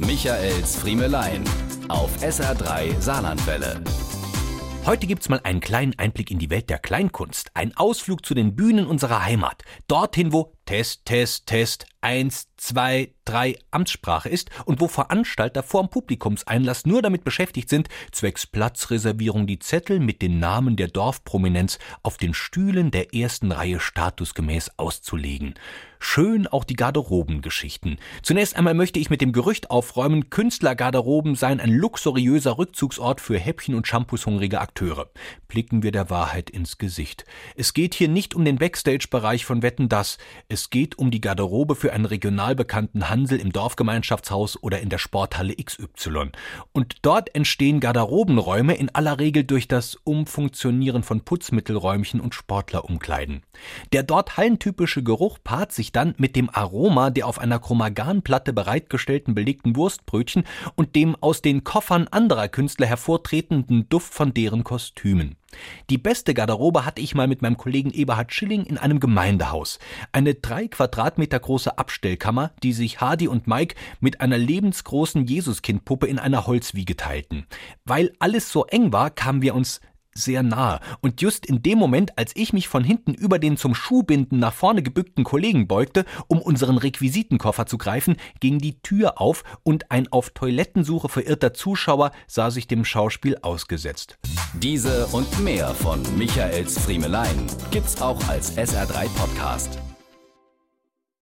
Michaels Friemelein auf SR3 Saarlandwelle. Heute gibt's mal einen kleinen Einblick in die Welt der Kleinkunst. Ein Ausflug zu den Bühnen unserer Heimat. Dorthin, wo Test, Test, Test, eins, zwei, drei Amtssprache ist und wo Veranstalter vorm Publikumseinlass nur damit beschäftigt sind, zwecks Platzreservierung die Zettel mit den Namen der Dorfprominenz auf den Stühlen der ersten Reihe statusgemäß auszulegen. Schön auch die Garderobengeschichten. Zunächst einmal möchte ich mit dem Gerücht aufräumen, Künstlergarderoben seien ein luxuriöser Rückzugsort für Häppchen- und Shampoos-hungrige Akteure. Blicken wir der Wahrheit ins Gesicht. Es geht hier nicht um den Backstage-Bereich von Wetten das. Es geht um die Garderobe für einen regional bekannten Hansel im Dorfgemeinschaftshaus oder in der Sporthalle XY. Und dort entstehen Garderobenräume in aller Regel durch das Umfunktionieren von Putzmittelräumchen und Sportlerumkleiden. Der dort hallentypische Geruch paart sich dann mit dem Aroma der auf einer Chromaganplatte bereitgestellten belegten Wurstbrötchen und dem aus den Koffern anderer Künstler hervortretenden Duft von deren Kostümen. Die beste Garderobe hatte ich mal mit meinem Kollegen Eberhard Schilling in einem Gemeindehaus. Eine drei Quadratmeter große Abstellkammer, die sich Hardy und Mike mit einer lebensgroßen Jesuskindpuppe in einer Holzwiege teilten. Weil alles so eng war, kamen wir uns sehr nahe. Und just in dem Moment, als ich mich von hinten über den zum Schuhbinden nach vorne gebückten Kollegen beugte, um unseren Requisitenkoffer zu greifen, ging die Tür auf und ein auf Toilettensuche verirrter Zuschauer sah sich dem Schauspiel ausgesetzt. Diese und mehr von Michaels Friemelein gibt's auch als SR3 Podcast.